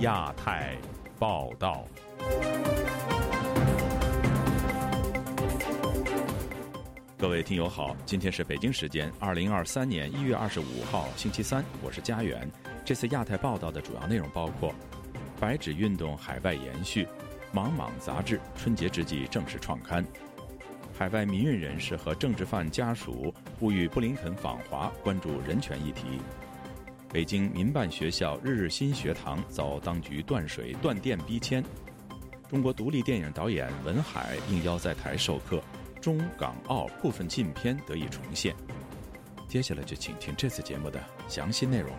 亚太报道。各位听友好，今天是北京时间二零二三年一月二十五号星期三，我是佳媛。这次亚太报道的主要内容包括：白纸运动海外延续，莽莽杂志春节之际正式创刊；海外民运人士和政治犯家属呼吁布林肯访华，关注人权议题；北京民办学校日日新学堂遭当局断水断电逼迁；中国独立电影导演文海应邀在台授课。中港澳部分禁片得以重现。接下来就请听这次节目的详细内容。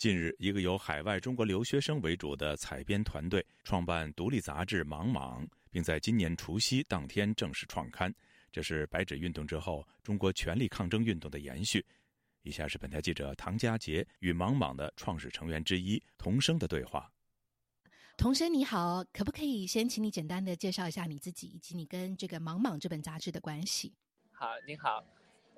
近日，一个由海外中国留学生为主的采编团队创办独立杂志《莽莽》，并在今年除夕当天正式创刊。这是白纸运动之后中国权力抗争运动的延续。以下是本台记者唐佳杰与莽莽的创始成员之一童生的对话。童生你好，可不可以先请你简单的介绍一下你自己，以及你跟这个莽莽这本杂志的关系？好，你好，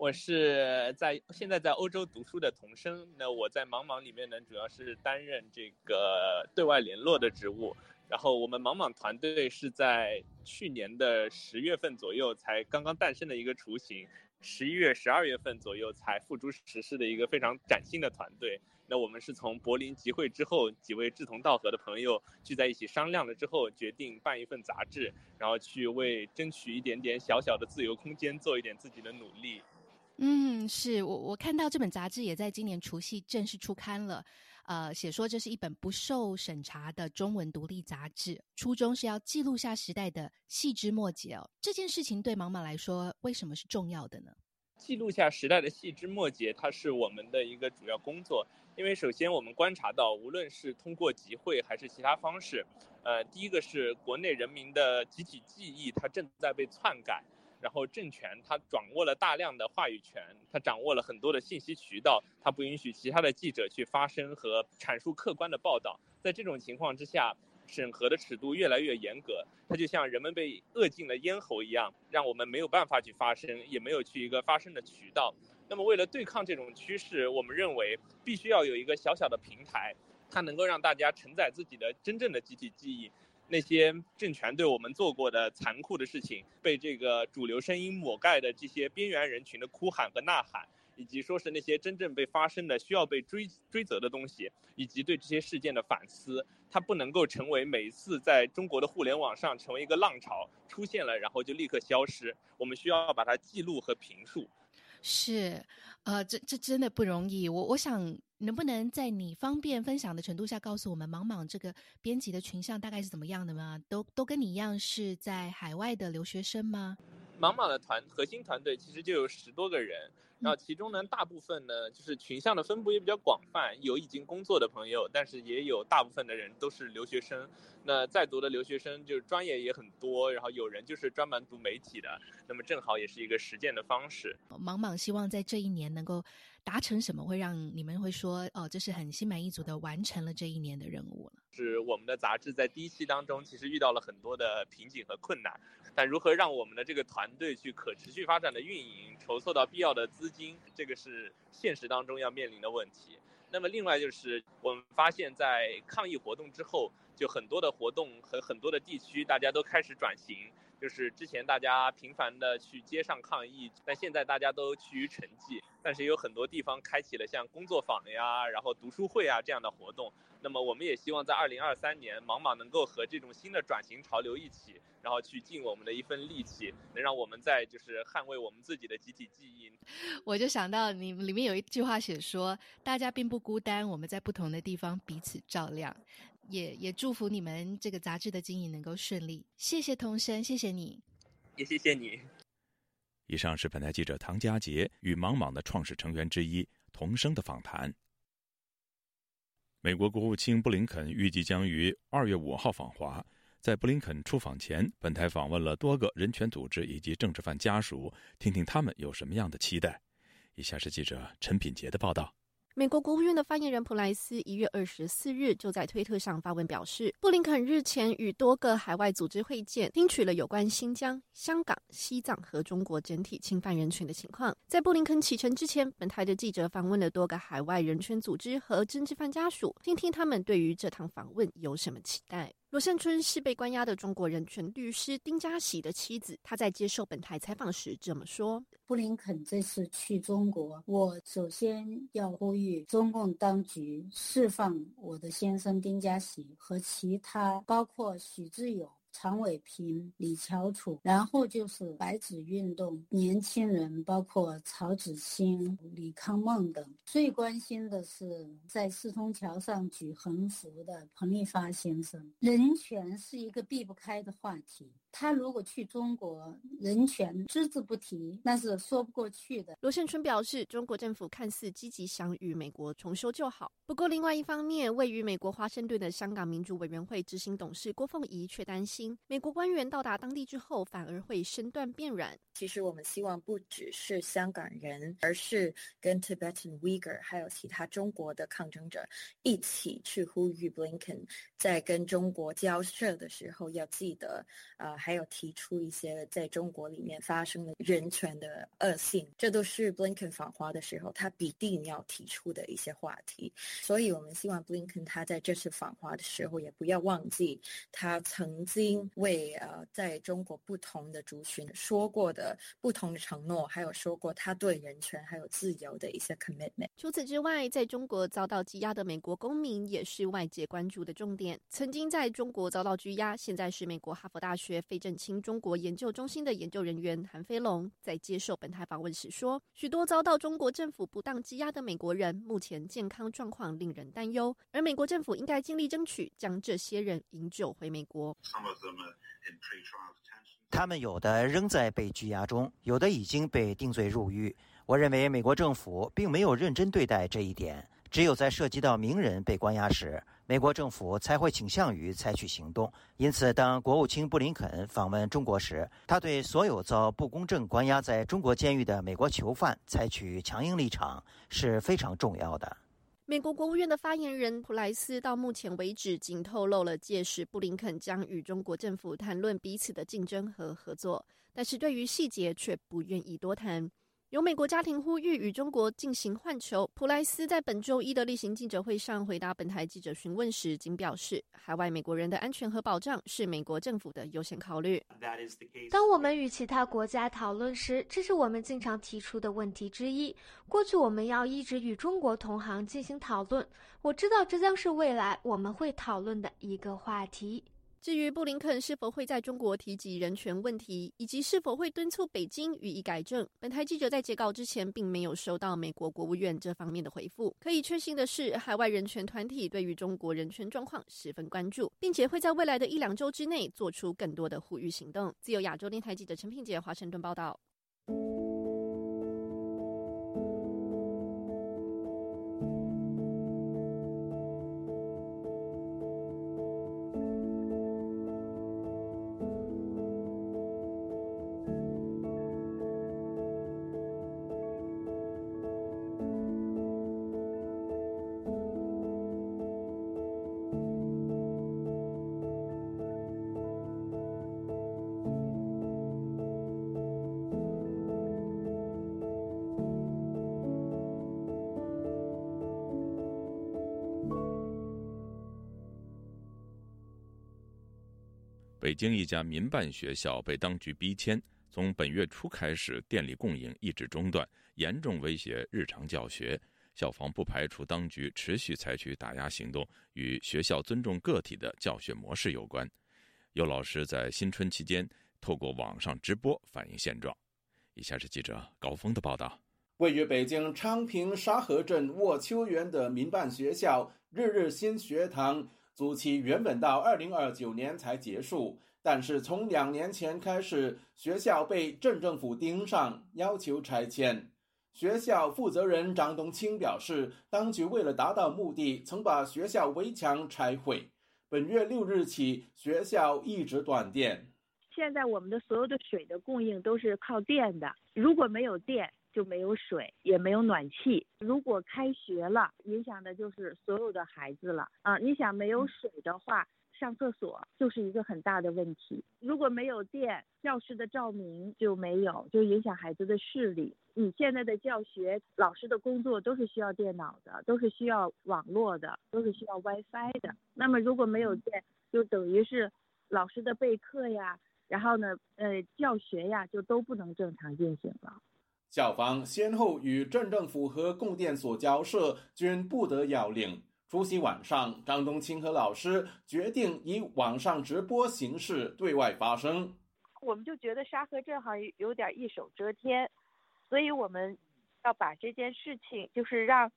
我是在现在在欧洲读书的童生。那我在莽莽里面呢，主要是担任这个对外联络的职务。然后我们莽莽团队是在去年的十月份左右才刚刚诞生的一个雏形。十一月、十二月份左右才付诸实施的一个非常崭新的团队。那我们是从柏林集会之后，几位志同道合的朋友聚在一起商量了之后，决定办一份杂志，然后去为争取一点点小小的自由空间做一点自己的努力。嗯，是我我看到这本杂志也在今年除夕正式出刊了。呃，写说这是一本不受审查的中文独立杂志，初衷是要记录下时代的细枝末节哦。这件事情对茫茫来说，为什么是重要的呢？记录下时代的细枝末节，它是我们的一个主要工作。因为首先我们观察到，无论是通过集会还是其他方式，呃，第一个是国内人民的集体记忆，它正在被篡改。然后政权它掌握了大量的话语权，它掌握了很多的信息渠道，它不允许其他的记者去发声和阐述客观的报道。在这种情况之下，审核的尺度越来越严格，它就像人们被扼进了咽喉一样，让我们没有办法去发声，也没有去一个发声的渠道。那么为了对抗这种趋势，我们认为必须要有一个小小的平台，它能够让大家承载自己的真正的集体记忆。那些政权对我们做过的残酷的事情，被这个主流声音抹盖的这些边缘人群的哭喊和呐喊，以及说是那些真正被发生的需要被追追责的东西，以及对这些事件的反思，它不能够成为每次在中国的互联网上成为一个浪潮出现了，然后就立刻消失。我们需要把它记录和评述。是，呃，这这真的不容易。我我想。能不能在你方便分享的程度下，告诉我们莽莽这个编辑的群像大概是怎么样的吗？都都跟你一样是在海外的留学生吗？莽莽的团核心团队其实就有十多个人。然后其中呢，大部分呢就是群像的分布也比较广泛，有已经工作的朋友，但是也有大部分的人都是留学生。那在读的留学生就是专业也很多，然后有人就是专门读媒体的，那么正好也是一个实践的方式。莽莽希望在这一年能够达成什么，会让你们会说哦，这是很心满意足的完成了这一年的任务了。是我们的杂志在第一期当中其实遇到了很多的瓶颈和困难，但如何让我们的这个团队去可持续发展的运营，筹措到必要的资。金，这个是现实当中要面临的问题。那么，另外就是我们发现，在抗疫活动之后，就很多的活动和很多的地区，大家都开始转型。就是之前大家频繁的去街上抗议，但现在大家都趋于沉寂。但是有很多地方开启了像工作坊呀，然后读书会啊这样的活动。那么我们也希望在二零二三年，芒芒能够和这种新的转型潮流一起，然后去尽我们的一份力气，能让我们在就是捍卫我们自己的集体记忆。我就想到你里面有一句话写说，大家并不孤单，我们在不同的地方彼此照亮。也也祝福你们这个杂志的经营能够顺利。谢谢童生，谢谢你，也谢谢你。以上是本台记者唐佳杰与莽莽的创始成员之一童生的访谈。美国国务卿布林肯预计将于二月五号访华，在布林肯出访前，本台访问了多个人权组织以及政治犯家属，听听他们有什么样的期待。以下是记者陈品杰的报道。美国国务院的发言人普莱斯一月二十四日就在推特上发文表示，布林肯日前与多个海外组织会见，听取了有关新疆、香港、西藏和中国整体侵犯人权的情况。在布林肯启程之前，本台的记者访问了多个海外人权组织和政治犯家属，听听他们对于这趟访问有什么期待。罗胜春是被关押的中国人权律师丁家喜的妻子。他在接受本台采访时这么说：“布林肯这次去中国，我首先要呼吁中共当局释放我的先生丁家喜和其他，包括许志友。”常伟平、李乔楚，然后就是白纸运动年轻人，包括曹子清、李康梦等。最关心的是在四通桥上举横幅的彭立发先生。人权是一个避不开的话题。他如果去中国，人权只字不提，那是说不过去的。罗胜春表示，中国政府看似积极想与美国重修旧好，不过另外一方面，位于美国华盛顿的香港民主委员会执行董事郭凤仪却担心，美国官员到达当地之后，反而会身段变软。其实我们希望不只是香港人，而是跟 Tibetan Uyghur 还有其他中国的抗争者一起去呼吁 Blinken 在跟中国交涉的时候要记得，啊。还有提出一些在中国里面发生的人权的恶性，这都是 Blinken 访华的时候他必定要提出的一些话题。所以我们希望 Blinken 他在这次访华的时候也不要忘记他曾经为呃在中国不同的族群说过的不同的承诺，还有说过他对人权还有自由的一些 commitment。除此之外，在中国遭到羁押的美国公民也是外界关注的重点。曾经在中国遭到拘押，现在是美国哈佛大学。费正清中国研究中心的研究人员韩飞龙在接受本台访问时说：“许多遭到中国政府不当羁押的美国人，目前健康状况令人担忧，而美国政府应该尽力争取将这些人营救回美国。他们有的仍在被拘押中，有的已经被定罪入狱。我认为美国政府并没有认真对待这一点，只有在涉及到名人被关押时。”美国政府才会倾向于采取行动。因此，当国务卿布林肯访问中国时，他对所有遭不公正关押在中国监狱的美国囚犯采取强硬立场是非常重要的。美国国务院的发言人普莱斯到目前为止仅透露了届时布林肯将与中国政府谈论彼此的竞争和合作，但是对于细节却不愿意多谈。有美国家庭呼吁与中国进行换球。普莱斯在本周一的例行记者会上回答本台记者询问时，仅表示，海外美国人的安全和保障是美国政府的优先考虑。当我们与其他国家讨论时，这是我们经常提出的问题之一。过去我们要一直与中国同行进行讨论，我知道这将是未来我们会讨论的一个话题。至于布林肯是否会在中国提及人权问题，以及是否会敦促北京予以改正，本台记者在截稿之前并没有收到美国国务院这方面的回复。可以确信的是，海外人权团体对于中国人权状况十分关注，并且会在未来的一两周之内做出更多的呼吁行动。自由亚洲电台记者陈品杰华盛顿报道。北京一家民办学校被当局逼迁，从本月初开始，电力供应一直中断，严重威胁日常教学。校方不排除当局持续采取打压行动，与学校尊重个体的教学模式有关。有老师在新春期间透过网上直播反映现状。以下是记者高峰的报道：位于北京昌平沙河镇卧秋园的民办学校日日新学堂。租期原本到二零二九年才结束，但是从两年前开始，学校被镇政府盯上，要求拆迁。学校负责人张东青表示，当局为了达到目的，曾把学校围墙拆毁。本月六日起，学校一直断电。现在我们的所有的水的供应都是靠电的，如果没有电。就没有水，也没有暖气。如果开学了，影响的就是所有的孩子了啊！你想没有水的话，上厕所就是一个很大的问题。如果没有电，教室的照明就没有，就影响孩子的视力。你现在的教学，老师的工作都是需要电脑的，都是需要网络的，都是需要 WiFi 的。那么如果没有电，就等于是老师的备课呀，然后呢，呃，教学呀，就都不能正常进行了。校方先后与镇政府和供电所交涉，均不得要领。除夕晚上，张冬青和老师决定以网上直播形式对外发声。我们就觉得沙河镇好像有点一手遮天，所以我们要把这件事情就是让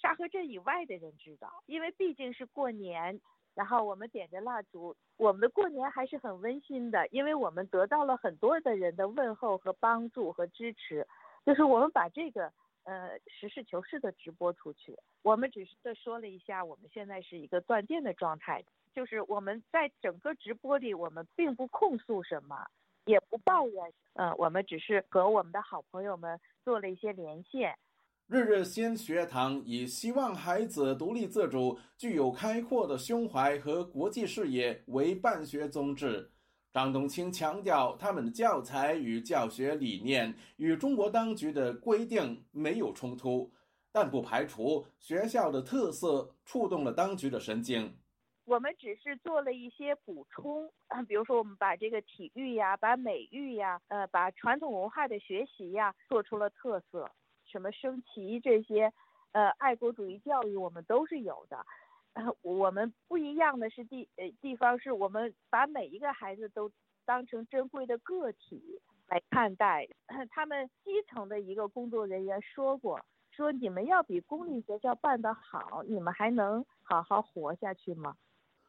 沙河镇以外的人知道，因为毕竟是过年，然后我们点着蜡烛，我们的过年还是很温馨的，因为我们得到了很多的人的问候和帮助和支持。就是我们把这个呃实事求是的直播出去，我们只是说了一下我们现在是一个断电的状态，就是我们在整个直播里，我们并不控诉什么，也不抱怨，嗯，我们只是和我们的好朋友们做了一些连线。日日新学堂以希望孩子独立自主、具有开阔的胸怀和国际视野为办学宗旨。张冬青强调，他们的教材与教学理念与中国当局的规定没有冲突，但不排除学校的特色触动了当局的神经。我们只是做了一些补充，比如说我们把这个体育呀、把美育呀、呃，把传统文化的学习呀做出了特色，什么升旗这些，呃，爱国主义教育我们都是有的。我们不一样的是地呃地方是我们把每一个孩子都当成珍贵的个体来看待。他们基层的一个工作人员说过，说你们要比公立学校办得好，你们还能好好活下去吗？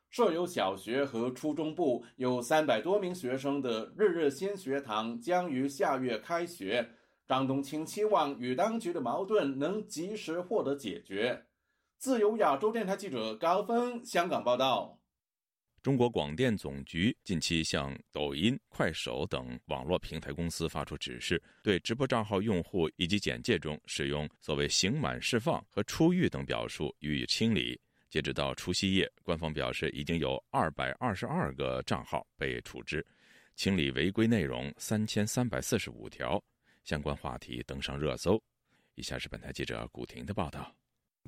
设有小学和初中部，有三百多名学生的日日新学堂将于下月开学。张冬青期望与当局的矛盾能及时获得解决。自由亚洲电台记者高峰香港报道：中国广电总局近期向抖音、快手等网络平台公司发出指示，对直播账号用户以及简介中使用所谓“刑满释放”和“出狱”等表述予以清理。截止到除夕夜，官方表示已经有二百二十二个账号被处置，清理违规内容三千三百四十五条，相关话题登上热搜。以下是本台记者古婷的报道。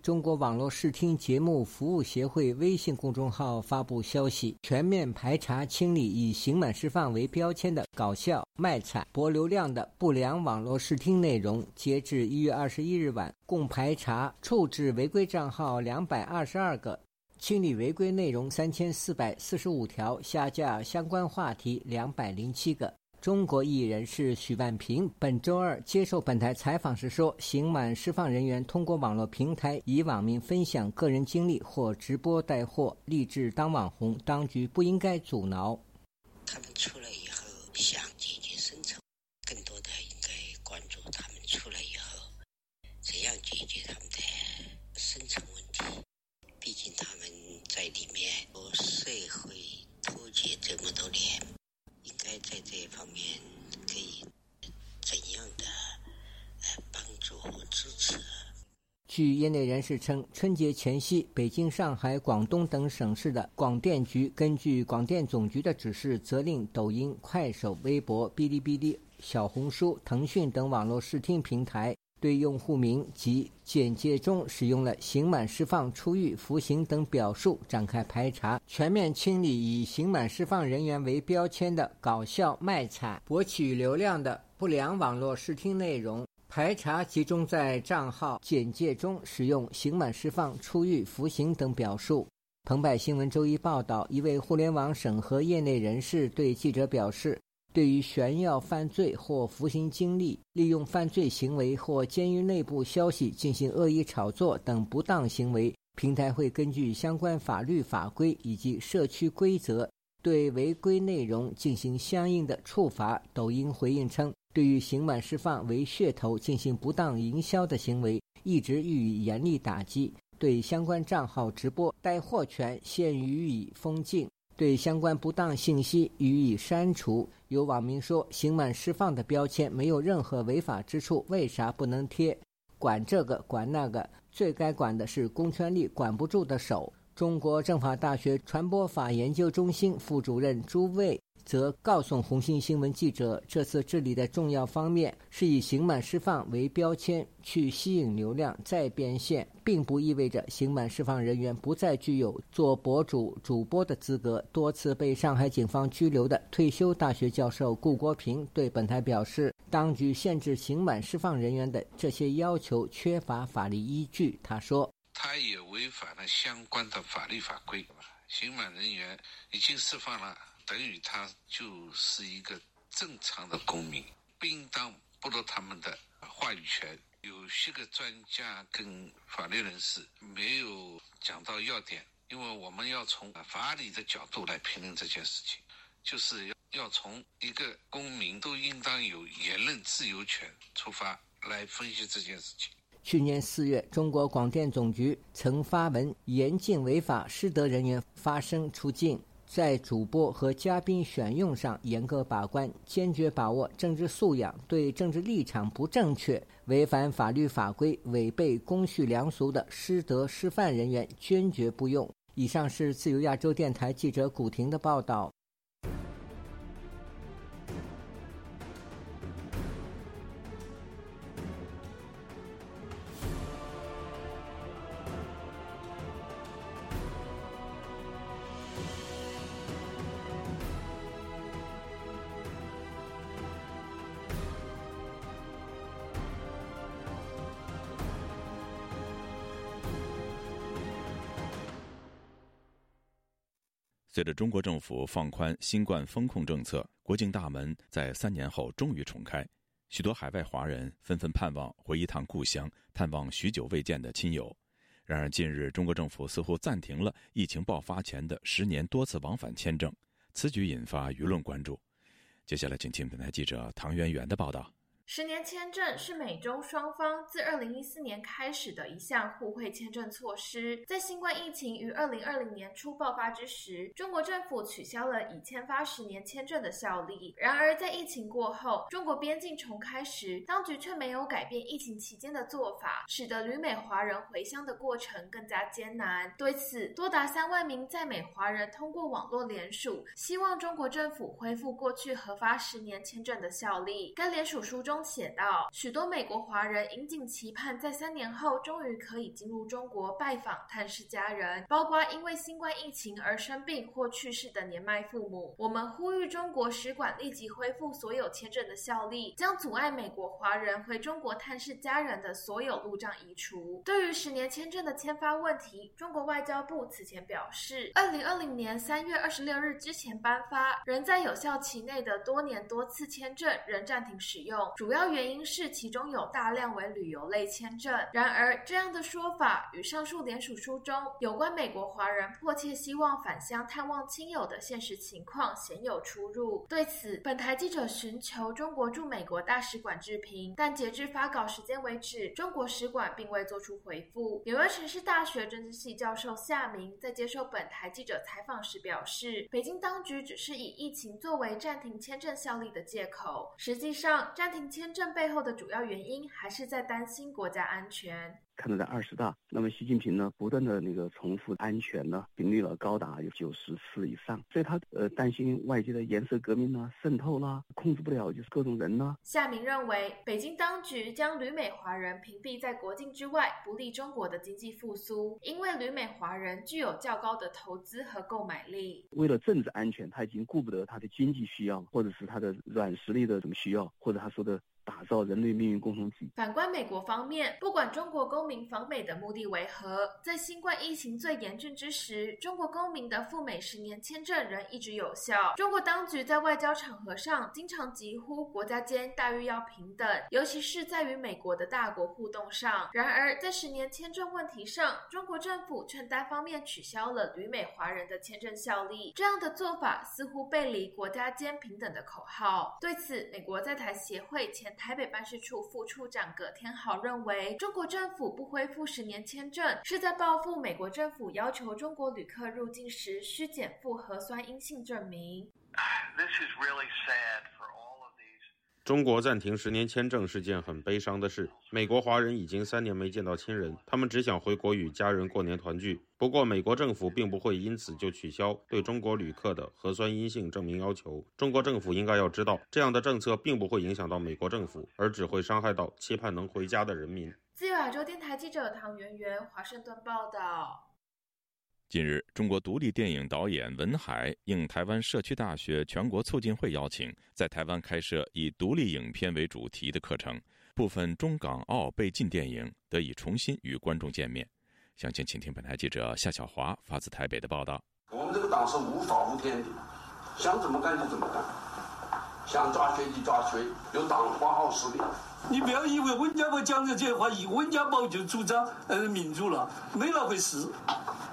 中国网络视听节目服务协会微信公众号发布消息，全面排查清理以刑满释放为标签的搞笑、卖惨、博流量的不良网络视听内容。截至一月二十一日晚，共排查处置违规账号两百二十二个，清理违规内容三千四百四十五条，下架相关话题两百零七个。中国艺人是许万平本周二接受本台采访时说：“刑满释放人员通过网络平台以网名分享个人经历或直播带货，立志当网红，当局不应该阻挠。他们出来以后想解决深层，更多的应该关注他们出来以后怎样解决他们的深层问题。毕竟他们在里面和社会脱节这么多年。”在这一方面，可以怎样的呃帮助和支持？据业内人士称，春节前夕，北京、上海、广东等省市的广电局根据广电总局的指示，责令抖音、快手、微博、哔哩哔哩、小红书、腾讯等网络视听平台。对用户名及简介中使用了“刑满释放”“出狱”“服刑”等表述展开排查，全面清理以刑满释放人员为标签的搞笑、卖惨、博取流量的不良网络视听内容。排查集中在账号简介中使用“刑满释放”“出狱”“服刑”等表述。澎湃新闻周一报道，一位互联网审核业内人士对记者表示。对于炫耀犯罪或服刑经历、利用犯罪行为或监狱内部消息进行恶意炒作等不当行为，平台会根据相关法律法规以及社区规则，对违规内容进行相应的处罚。抖音回应称，对于刑满释放为噱头进行不当营销的行为，一直予以严厉打击，对相关账号直播带货权现予以封禁。对相关不当信息予以删除。有网民说：“刑满释放的标签没有任何违法之处，为啥不能贴？管这个管那个，最该管的是公权力管不住的手。”中国政法大学传播法研究中心副主任朱卫。则告诉红星新闻记者，这次治理的重要方面是以刑满释放为标签去吸引流量再变现，并不意味着刑满释放人员不再具有做博主、主播的资格。多次被上海警方拘留的退休大学教授顾国平对本台表示，当局限制刑满释放人员的这些要求缺乏法律依据。他说：“他也违反了相关的法律法规，刑满人员已经释放了。”等于他就是一个正常的公民，不应当剥夺他们的话语权。有些个专家跟法律人士没有讲到要点，因为我们要从法理的角度来评论这件事情，就是要要从一个公民都应当有言论自由权出发来分析这件事情。去年四月，中国广电总局曾发文严禁违法失德人员发声出境。在主播和嘉宾选用上严格把关，坚决把握政治素养，对政治立场不正确、违反法律法规、违背公序良俗的师德师范人员坚决不用。以上是自由亚洲电台记者古婷的报道。随着中国政府放宽新冠风控政策，国境大门在三年后终于重开，许多海外华人纷纷盼望回一趟故乡，探望许久未见的亲友。然而，近日中国政府似乎暂停了疫情爆发前的十年多次往返签证，此举引发舆论关注。接下来，请听本台记者唐媛媛的报道。十年签证是美中双方自二零一四年开始的一项互惠签证措施。在新冠疫情于二零二零年初爆发之时，中国政府取消了已签发十年签证的效力。然而，在疫情过后，中国边境重开时，当局却没有改变疫情期间的做法，使得旅美华人回乡的过程更加艰难。对此，多达三万名在美华人通过网络联署，希望中国政府恢复过去核发十年签证的效力。该联署书中。中写道，许多美国华人引颈期盼在三年后终于可以进入中国拜访探视家人，包括因为新冠疫情而生病或去世的年迈父母。我们呼吁中国使馆立即恢复所有签证的效力，将阻碍美国华人回中国探视家人的所有路障移除。对于十年签证的签发问题，中国外交部此前表示，二零二零年三月二十六日之前颁发仍在有效期内的多年多次签证仍暂停使用。主要原因是其中有大量为旅游类签证。然而，这样的说法与上述联署书中有关美国华人迫切希望返乡探望亲友的现实情况鲜有出入。对此，本台记者寻求中国驻美国大使馆置评，但截至发稿时间为止，中国使馆并未作出回复。纽约城市大学政治系教授夏明在接受本台记者采访时表示，北京当局只是以疫情作为暂停签证效力的借口，实际上暂停。签证背后的主要原因还是在担心国家安全。看到在二十大，那么习近平呢，不断的那个重复安全呢，频率了高达有九十次以上，所以他呃担心外界的颜色革命呢渗透啦，控制不了就是各种人呢。夏明认为，北京当局将旅美华人屏蔽在国境之外，不利中国的经济复苏，因为旅美华人具有较高的投资和购买力。为了政治安全，他已经顾不得他的经济需要，或者是他的软实力的什么需要，或者他说的。打造人类命运共同体。反观美国方面，不管中国公民访美的目的为何，在新冠疫情最严峻之时，中国公民的赴美十年签证仍一直有效。中国当局在外交场合上经常疾呼国家间待遇要平等，尤其是在与美国的大国互动上。然而，在十年签证问题上，中国政府却单方面取消了旅美华人的签证效力。这样的做法似乎背离国家间平等的口号。对此，美国在台协会前。台北办事处副处长葛天豪认为，中国政府不恢复十年签证，是在报复美国政府要求中国旅客入境时需检附核酸阴性证明。中国暂停十年签证是件很悲伤的事。美国华人已经三年没见到亲人，他们只想回国与家人过年团聚。不过，美国政府并不会因此就取消对中国旅客的核酸阴性证明要求。中国政府应该要知道，这样的政策并不会影响到美国政府，而只会伤害到期盼能回家的人民。自由亚洲电台记者唐媛媛华盛顿报道。近日，中国独立电影导演文海应台湾社区大学全国促进会邀请，在台湾开设以独立影片为主题的课程，部分中港澳被禁电影得以重新与观众见面。详情，请听本台记者夏小华发自台北的报道。我们这个党是无法无天的，想怎么干就怎么干，想抓谁就抓谁，有党花号势力。你不要以为温家宝讲的这话，以温家宝就主张呃民主了，没那回事。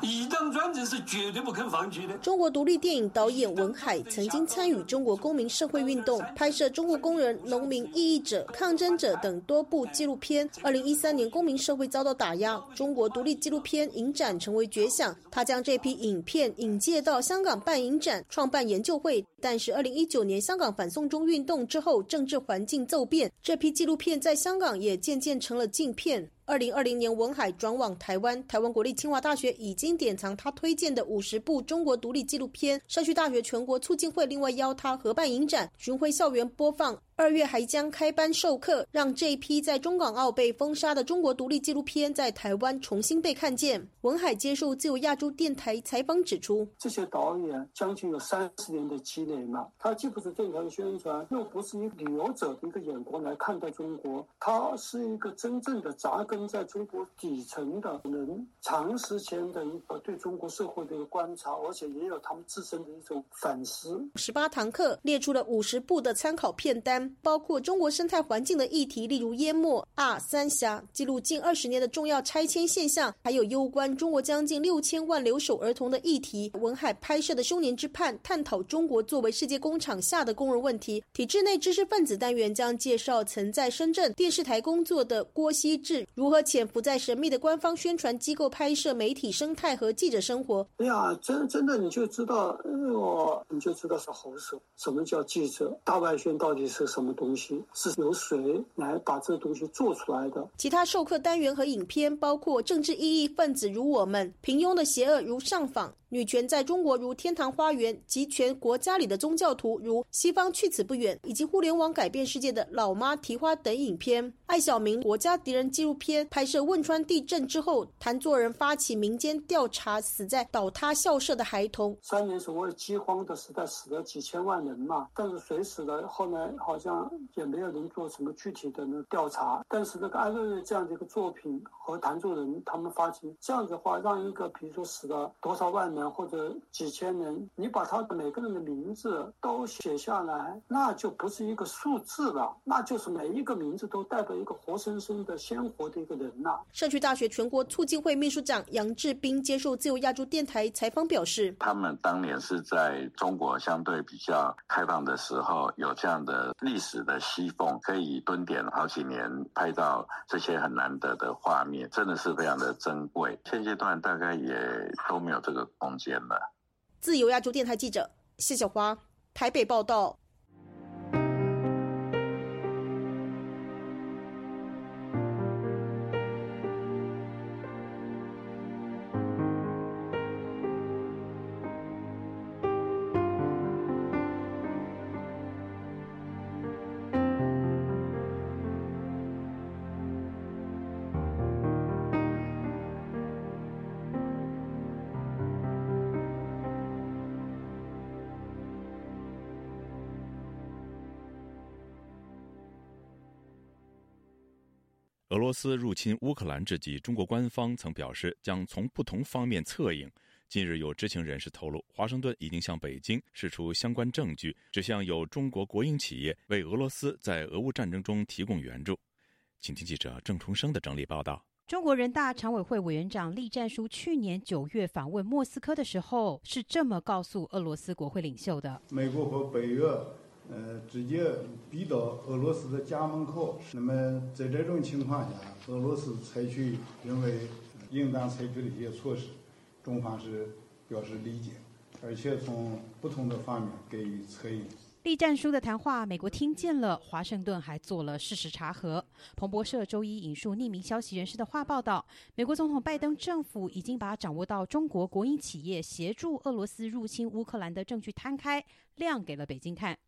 一党专政是绝对不肯放弃的。中国独立电影导演文海曾经参与中国公民社会运动，拍摄中国工人、农民、异议者、抗争者等多部纪录片。二零一三年，公民社会遭到打压，中国独立纪录片影展成为绝响。他将这批影片引介到香港办影展，创办研究会。但是二零一九年香港反送中运动之后，政治环境骤变，这批纪录片在香港也渐渐成了禁片。二零二零年，文海转往台湾，台湾国立清华大学已经典藏他推荐的五十部中国独立纪录片。社区大学全国促进会另外邀他合办影展，巡回校园播放。二月还将开班授课，让这一批在中港澳被封杀的中国独立纪录片在台湾重新被看见。文海接受自由亚洲电台采访指出，这些导演将近有三十年的积累嘛，他既不是正常的宣传，又不是以旅游者的一个眼光来看待中国，他是一个真正的扎根在中国底层的人，长时间的一个对中国社会的一个观察，而且也有他们自身的一种反思。十八堂课列出了五十部的参考片单。包括中国生态环境的议题，例如淹没、二三峡，记录近二十年的重要拆迁现象，还有攸关中国将近六千万留守儿童的议题。文海拍摄的《休年之畔》，探讨中国作为世界工厂下的工人问题。体制内知识分子单元将介绍曾在深圳电视台工作的郭希志如何潜伏在神秘的官方宣传机构拍摄媒体生态和记者生活。哎呀，真真的你就知道，哎呦，你就知道是猴手。什么叫记者？大外宣到底是？什么东西是由谁来把这个东西做出来的？其他授课单元和影片包括政治意义分子如我们、平庸的邪恶如上访。女权在中国如天堂花园，集权国家里的宗教徒如西方去此不远，以及互联网改变世界的老妈提花等影片。艾小明国家敌人纪录片拍摄汶川地震之后，谭作人发起民间调查死在倒塌校舍的孩童。三年所谓饥荒的时代死了几千万人嘛，但是谁死的后来好像也没有人做什么具体的那调查。但是那个艾瑞瑞这样的一个作品和谭作人他们发起这样的话，让一个比如说死了多少万人。或者几千人，你把他的每个人的名字都写下来，那就不是一个数字了，那就是每一个名字都代表一个活生生的、鲜活的一个人呐。社区大学全国促进会秘书长杨志斌接受自由亚洲电台采访表示：“他们当年是在中国相对比较开放的时候，有这样的历史的西凤，可以蹲点好几年，拍到这些很难得的画面，真的是非常的珍贵。现阶段大概也都没有这个”自由亚洲电台记者谢小花台北报道。罗斯入侵乌克兰之际，中国官方曾表示将从不同方面策应。近日，有知情人士透露，华盛顿已经向北京释出相关证据，指向有中国国营企业为俄罗斯在俄乌战争中提供援助。请听记者郑重生的整理报道。中国人大常委会委员长栗战书去年九月访问莫斯科的时候，是这么告诉俄罗斯国会领袖的：美国和北约呃，直接逼到俄罗斯的家门口。那么在这种情况下，俄罗斯采取认为应当采取的一些措施，中方是表示理解，而且从不同的方面给予策应。栗战书的谈话，美国听见了，华盛顿还做了事实查核。彭博社周一引述匿名消息人士的话报道，美国总统拜登政府已经把掌握到中国国营企业协助俄罗斯入侵乌克兰的证据摊开，亮给了北京看。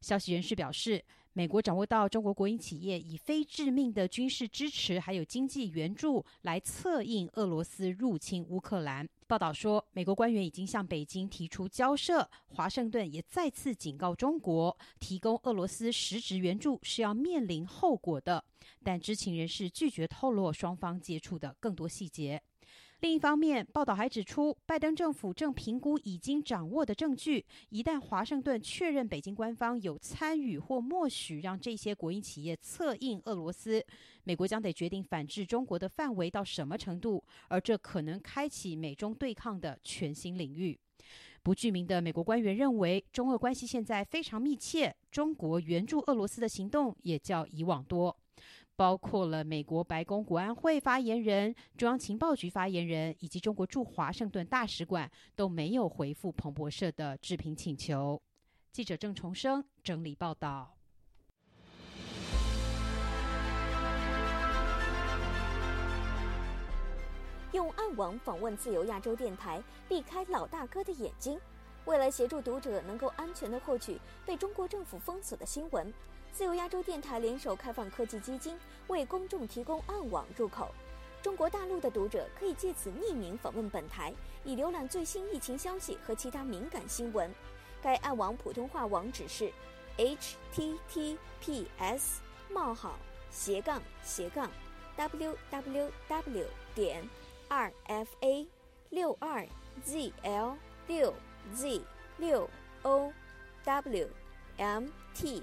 消息人士表示。美国掌握到中国国营企业以非致命的军事支持还有经济援助来策应俄罗斯入侵乌克兰。报道说，美国官员已经向北京提出交涉，华盛顿也再次警告中国，提供俄罗斯实质援助是要面临后果的。但知情人士拒绝透露双方接触的更多细节。另一方面，报道还指出，拜登政府正评估已经掌握的证据。一旦华盛顿确认北京官方有参与或默许让这些国营企业策应俄罗斯，美国将得决定反制中国的范围到什么程度，而这可能开启美中对抗的全新领域。不具名的美国官员认为，中俄关系现在非常密切，中国援助俄罗斯的行动也较以往多。包括了美国白宫国安会发言人、中央情报局发言人以及中国驻华盛顿大使馆都没有回复彭博社的置评请求。记者郑重生整理报道。用暗网访问自由亚洲电台，避开老大哥的眼睛。为了协助读者能够安全的获取被中国政府封锁的新闻。自由亚洲电台联手开放科技基金，为公众提供暗网入口。中国大陆的读者可以借此匿名访问本台，以浏览最新疫情消息和其他敏感新闻。该暗网普通话网址是：https: 冒号斜杠斜杠 www 点 rfa 六二 zl 六 z 六 ow mt。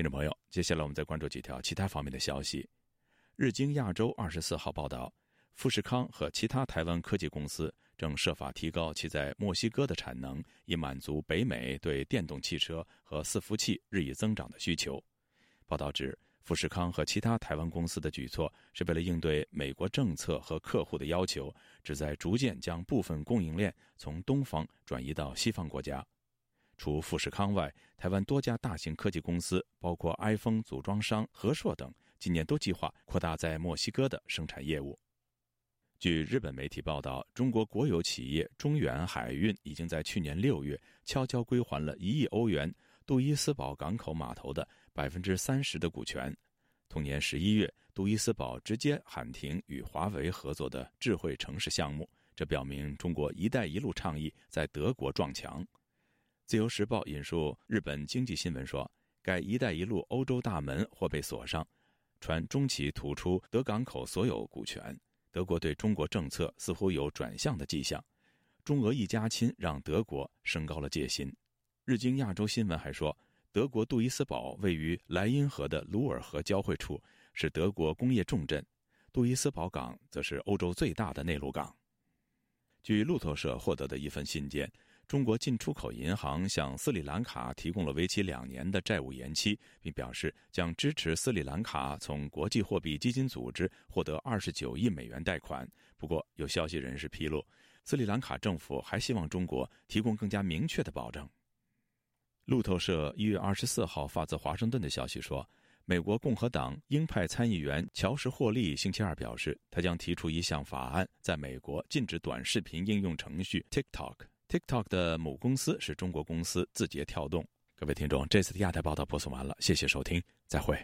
听众朋友，接下来我们再关注几条其他方面的消息。日经亚洲二十四号报道，富士康和其他台湾科技公司正设法提高其在墨西哥的产能，以满足北美对电动汽车和伺服器日益增长的需求。报道指，富士康和其他台湾公司的举措是为了应对美国政策和客户的要求，旨在逐渐将部分供应链从东方转移到西方国家。除富士康外，台湾多家大型科技公司，包括 iPhone 组装商和硕等，今年都计划扩大在墨西哥的生产业务。据日本媒体报道，中国国有企业中远海运已经在去年六月悄悄归还了一亿欧元杜伊斯堡港口码头的百分之三十的股权。同年十一月，杜伊斯堡直接喊停与华为合作的智慧城市项目，这表明中国“一带一路”倡议在德国撞墙。自由时报引述日本经济新闻说，该“一带一路”欧洲大门或被锁上，传中企吐出德港口所有股权。德国对中国政策似乎有转向的迹象，中俄一家亲让德国升高了戒心。日经亚洲新闻还说，德国杜伊斯堡位于莱茵河的鲁尔河交汇处，是德国工业重镇。杜伊斯堡港则是欧洲最大的内陆港。据路透社获得的一份信件。中国进出口银行向斯里兰卡提供了为期两年的债务延期，并表示将支持斯里兰卡从国际货币基金组织获得二十九亿美元贷款。不过，有消息人士披露，斯里兰卡政府还希望中国提供更加明确的保证。路透社一月二十四号发自华盛顿的消息说，美国共和党鹰派参议员乔什·霍利星期二表示，他将提出一项法案，在美国禁止短视频应用程序 TikTok。TikTok 的母公司是中国公司字节跳动。各位听众，这次的亚太报道播送完了，谢谢收听，再会。